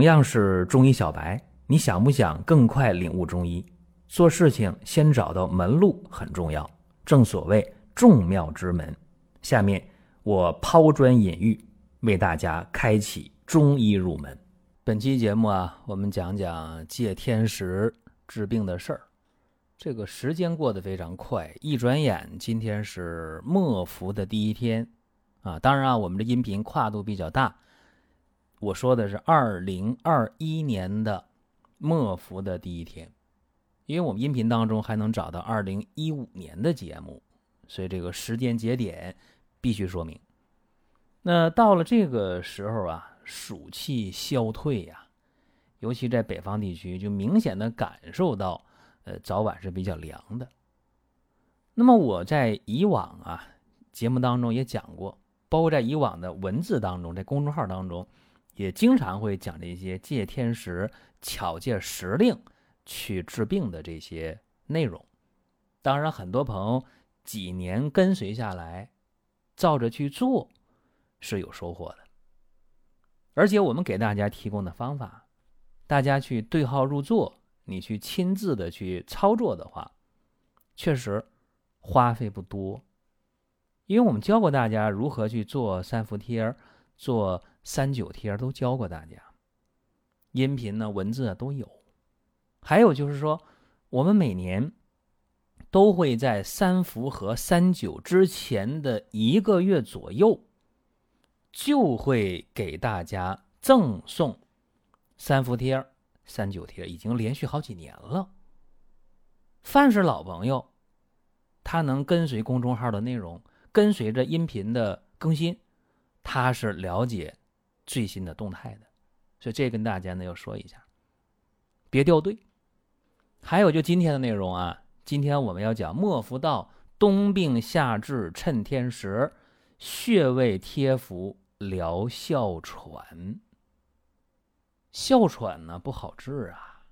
同样是中医小白，你想不想更快领悟中医？做事情先找到门路很重要，正所谓众妙之门。下面我抛砖引玉，为大家开启中医入门。本期节目啊，我们讲讲借天时治病的事儿。这个时间过得非常快，一转眼今天是末伏的第一天啊。当然啊，我们的音频跨度比较大。我说的是二零二一年的末伏的第一天，因为我们音频当中还能找到二零一五年的节目，所以这个时间节点必须说明。那到了这个时候啊，暑气消退呀，尤其在北方地区，就明显的感受到，呃，早晚是比较凉的。那么我在以往啊节目当中也讲过，包括在以往的文字当中，在公众号当中。也经常会讲这些借天时、巧借时令去治病的这些内容。当然，很多朋友几年跟随下来，照着去做是有收获的。而且，我们给大家提供的方法，大家去对号入座，你去亲自的去操作的话，确实花费不多。因为我们教过大家如何去做三伏贴做。三九贴都教过大家，音频呢、文字都有。还有就是说，我们每年都会在三伏和三九之前的一个月左右，就会给大家赠送三伏贴、三九贴，已经连续好几年了。凡是老朋友，他能跟随公众号的内容，跟随着音频的更新，他是了解。最新的动态的，所以这跟大家呢要说一下，别掉队。还有就今天的内容啊，今天我们要讲末伏到冬病夏治趁天时，穴位贴服疗哮喘。哮喘呢不好治啊，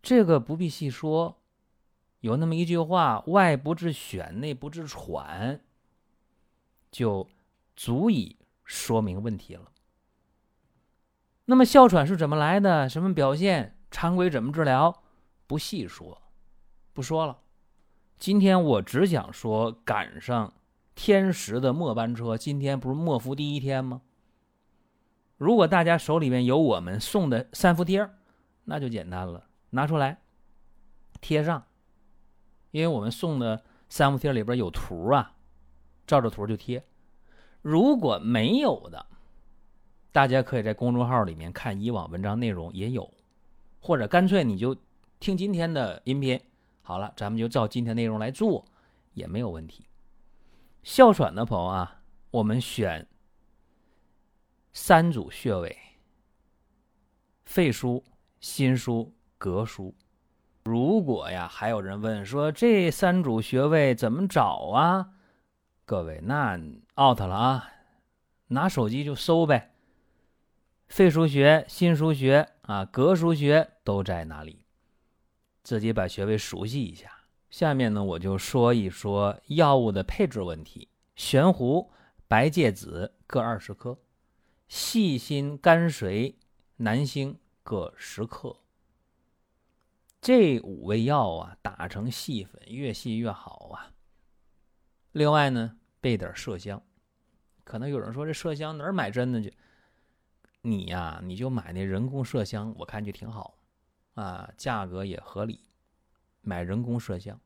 这个不必细说，有那么一句话：外不治癣，内不治喘，就足以说明问题了。那么哮喘是怎么来的？什么表现？常规怎么治疗？不细说，不说了。今天我只想说，赶上天时的末班车。今天不是末伏第一天吗？如果大家手里面有我们送的三伏贴，那就简单了，拿出来贴上。因为我们送的三伏贴里边有图啊，照着图就贴。如果没有的，大家可以在公众号里面看以往文章内容也有，或者干脆你就听今天的音频，好了，咱们就照今天内容来做，也没有问题。哮喘的朋友啊，我们选三组穴位：肺腧、心腧、膈腧。如果呀，还有人问说这三组穴位怎么找啊？各位，那 out 了啊，拿手机就搜呗。肺腧穴、心腧穴啊、膈腧穴都在哪里？自己把穴位熟悉一下。下面呢，我就说一说药物的配置问题：玄胡、白芥子各二十克，细辛、甘水、南星各十克。这五味药啊，打成细粉，越细越好啊。另外呢，备点麝香。可能有人说，这麝香哪儿买真的去？你呀，你就买那人工麝香，我看就挺好，啊，价格也合理。买人工麝香，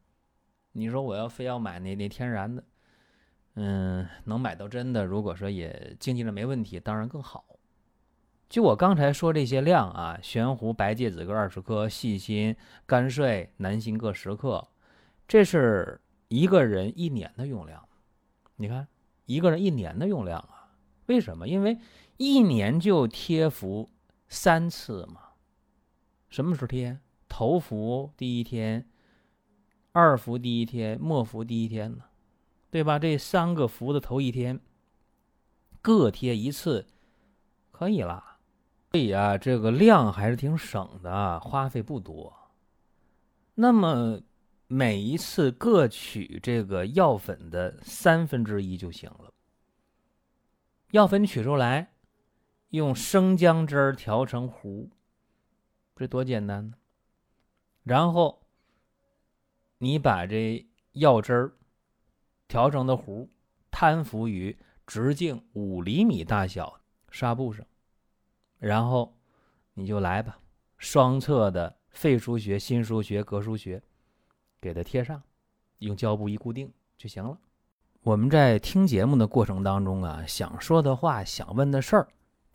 你说我要非要买那那天然的，嗯，能买到真的，如果说也经济上没问题，当然更好。就我刚才说这些量啊，悬壶、白芥子各二十克，细辛、甘遂、南星各十克，这是一个人一年的用量。你看，一个人一年的用量啊，为什么？因为。一年就贴服三次嘛？什么时候贴？头伏第一天，二伏第一天，末伏第一天呢？对吧？这三个伏的头一天，各贴一次，可以啦。所以啊，这个量还是挺省的，花费不多。那么每一次各取这个药粉的三分之一就行了。药粉取出来。用生姜汁儿调成糊，这多简单呢！然后你把这药汁儿调成的糊，摊敷于直径五厘米大小纱布上，然后你就来吧，双侧的肺腧穴、心腧穴、膈腧穴，给它贴上，用胶布一固定就行了。我们在听节目的过程当中啊，想说的话、想问的事儿，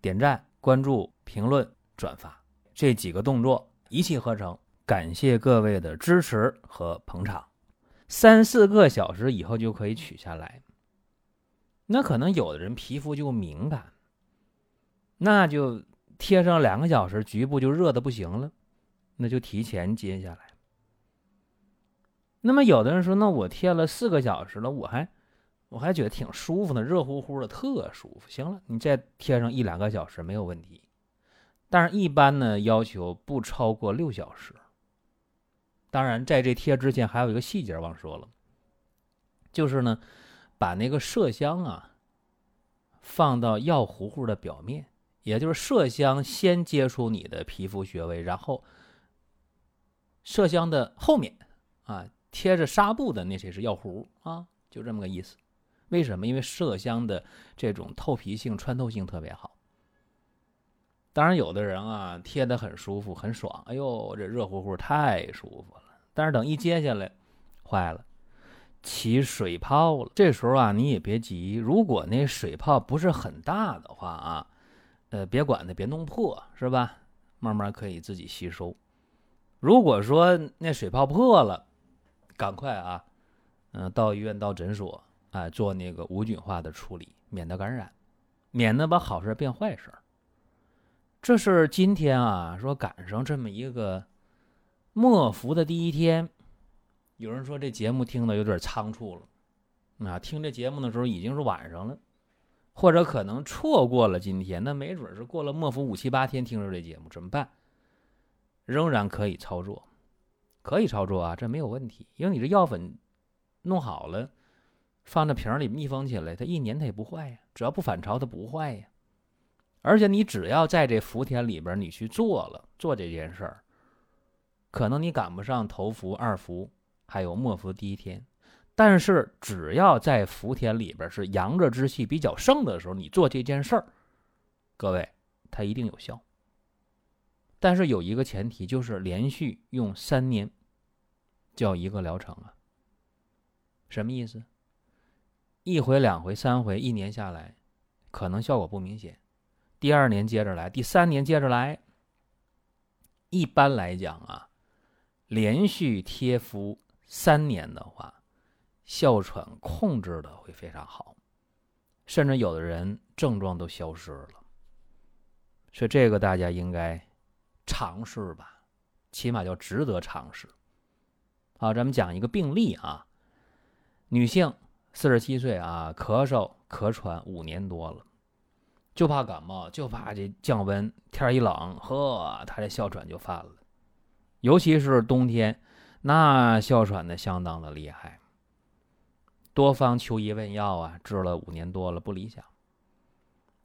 点赞、关注、评论、转发。这几个动作一气呵成，感谢各位的支持和捧场。三四个小时以后就可以取下来。那可能有的人皮肤就敏感，那就贴上两个小时，局部就热的不行了，那就提前揭下来。那么有的人说，那我贴了四个小时了，我还我还觉得挺舒服的，热乎乎的，特舒服。行了，你再贴上一两个小时没有问题。但是，一般呢要求不超过六小时。当然，在这贴之前还有一个细节忘说了，就是呢，把那个麝香啊放到药糊糊的表面，也就是麝香先接触你的皮肤穴位，然后麝香的后面啊贴着纱布的那些是药糊啊，就这么个意思。为什么？因为麝香的这种透皮性、穿透性特别好。当然，有的人啊贴的很舒服、很爽，哎呦，这热乎乎太舒服了。但是等一揭下来，坏了，起水泡了。这时候啊，你也别急，如果那水泡不是很大的话啊，呃，别管它，别弄破，是吧？慢慢可以自己吸收。如果说那水泡破了，赶快啊，嗯，到医院、到诊所啊，做那个无菌化的处理，免得感染，免得把好事变坏事。这是今天啊，说赶上这么一个末伏的第一天。有人说这节目听的有点仓促了，啊，听这节目的时候已经是晚上了，或者可能错过了今天，那没准是过了末伏五七八天听着这节目怎么办？仍然可以操作，可以操作啊，这没有问题，因为你这药粉弄好了，放在瓶里密封起来，它一年它也不坏呀，只要不反潮它不坏呀。而且你只要在这伏天里边，你去做了做这件事儿，可能你赶不上头伏、二伏，还有末伏第一天。但是只要在伏天里边是阳热之气比较盛的时候，你做这件事儿，各位它一定有效。但是有一个前提，就是连续用三年，叫一个疗程啊。什么意思？一回、两回、三回，一年下来，可能效果不明显。第二年接着来，第三年接着来。一般来讲啊，连续贴敷三年的话，哮喘控制的会非常好，甚至有的人症状都消失了。所以这个大家应该尝试吧，起码叫值得尝试。好，咱们讲一个病例啊，女性，四十七岁啊，咳嗽咳喘五年多了。就怕感冒，就怕这降温，天一冷，呵，他这哮喘就犯了。尤其是冬天，那哮喘的相当的厉害。多方求医问药啊，治了五年多了，不理想。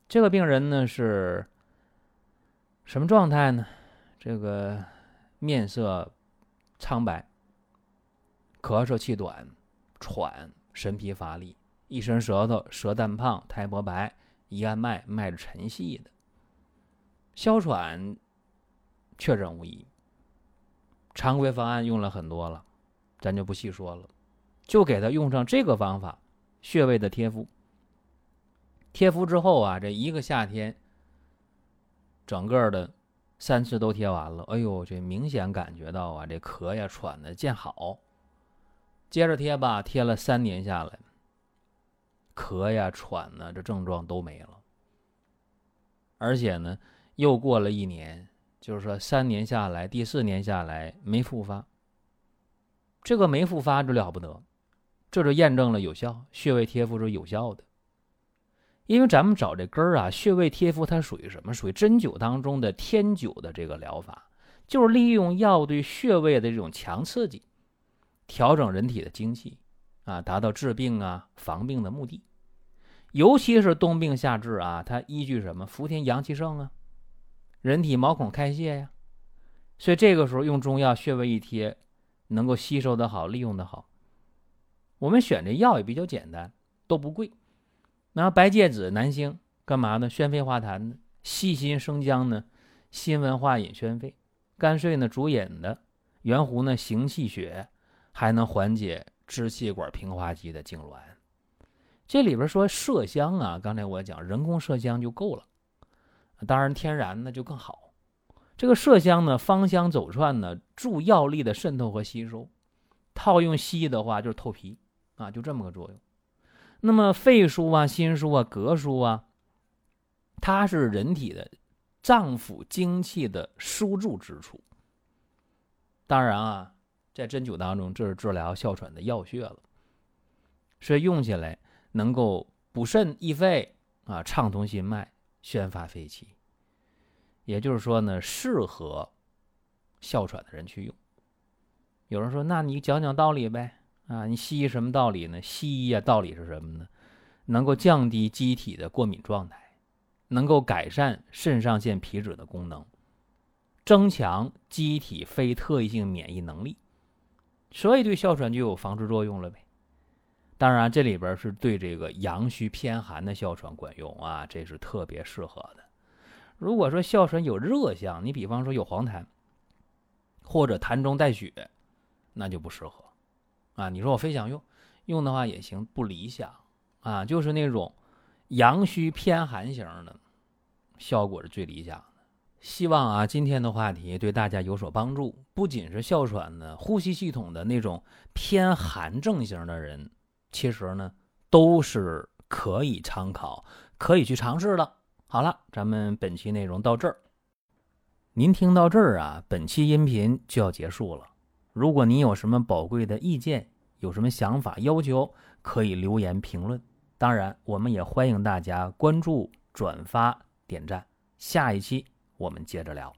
这个病人呢是什么状态呢？这个面色苍白，咳嗽气短，喘，神疲乏力，一伸舌头，舌淡胖，苔薄白。一按脉脉沉细的，哮喘确诊无疑。常规方案用了很多了，咱就不细说了，就给他用上这个方法，穴位的贴敷。贴敷之后啊，这一个夏天，整个的三次都贴完了。哎呦，这明显感觉到啊，这咳呀喘的见好。接着贴吧，贴了三年下来。咳呀、喘呢，这症状都没了，而且呢，又过了一年，就是说三年下来，第四年下来没复发。这个没复发就了不得，这就验证了有效，穴位贴敷是有效的。因为咱们找这根儿啊，穴位贴敷它属于什么？属于针灸当中的天灸的这个疗法，就是利用药对穴位的这种强刺激，调整人体的精气啊，达到治病啊、防病的目的。尤其是冬病夏治啊，它依据什么？伏天阳气盛啊，人体毛孔开泄呀，所以这个时候用中药穴位一贴，能够吸收的好，利用的好。我们选这药也比较简单，都不贵。那白芥子、南星干嘛呢？宣肺化痰的；细辛生姜呢，辛温化饮宣肺；甘遂呢，主饮的；圆弧呢，行气血，还能缓解支气管平滑肌的痉挛。这里边说麝香啊，刚才我讲人工麝香就够了，当然天然的就更好。这个麝香呢，芳香走窜呢，助药力的渗透和吸收。套用西医的话，就是透皮啊，就这么个作用。那么肺腧啊、心腧啊、膈腧啊，它是人体的脏腑精气的输注之处。当然啊，在针灸当中，这是治疗哮喘的要穴了，所以用起来能够补肾益肺啊，畅通心脉，宣发肺气。也就是说呢，适合哮喘的人去用。有人说：“那你讲讲道理呗。”啊，你西医什么道理呢？西医啊，道理是什么呢？能够降低机体的过敏状态，能够改善肾上腺皮质的功能，增强机体非特异性免疫能力，所以对哮喘就有防治作用了呗。当然，这里边是对这个阳虚偏寒的哮喘管用啊，这是特别适合的。如果说哮喘有热象，你比方说有黄痰，或者痰中带血，那就不适合。啊，你说我非想用，用的话也行，不理想啊，就是那种阳虚偏寒型的，效果是最理想的。希望啊，今天的话题对大家有所帮助。不仅是哮喘的，呼吸系统的那种偏寒症型的人，其实呢都是可以参考、可以去尝试的。好了，咱们本期内容到这儿。您听到这儿啊，本期音频就要结束了。如果您有什么宝贵的意见，有什么想法要求，可以留言评论。当然，我们也欢迎大家关注、转发、点赞。下一期我们接着聊。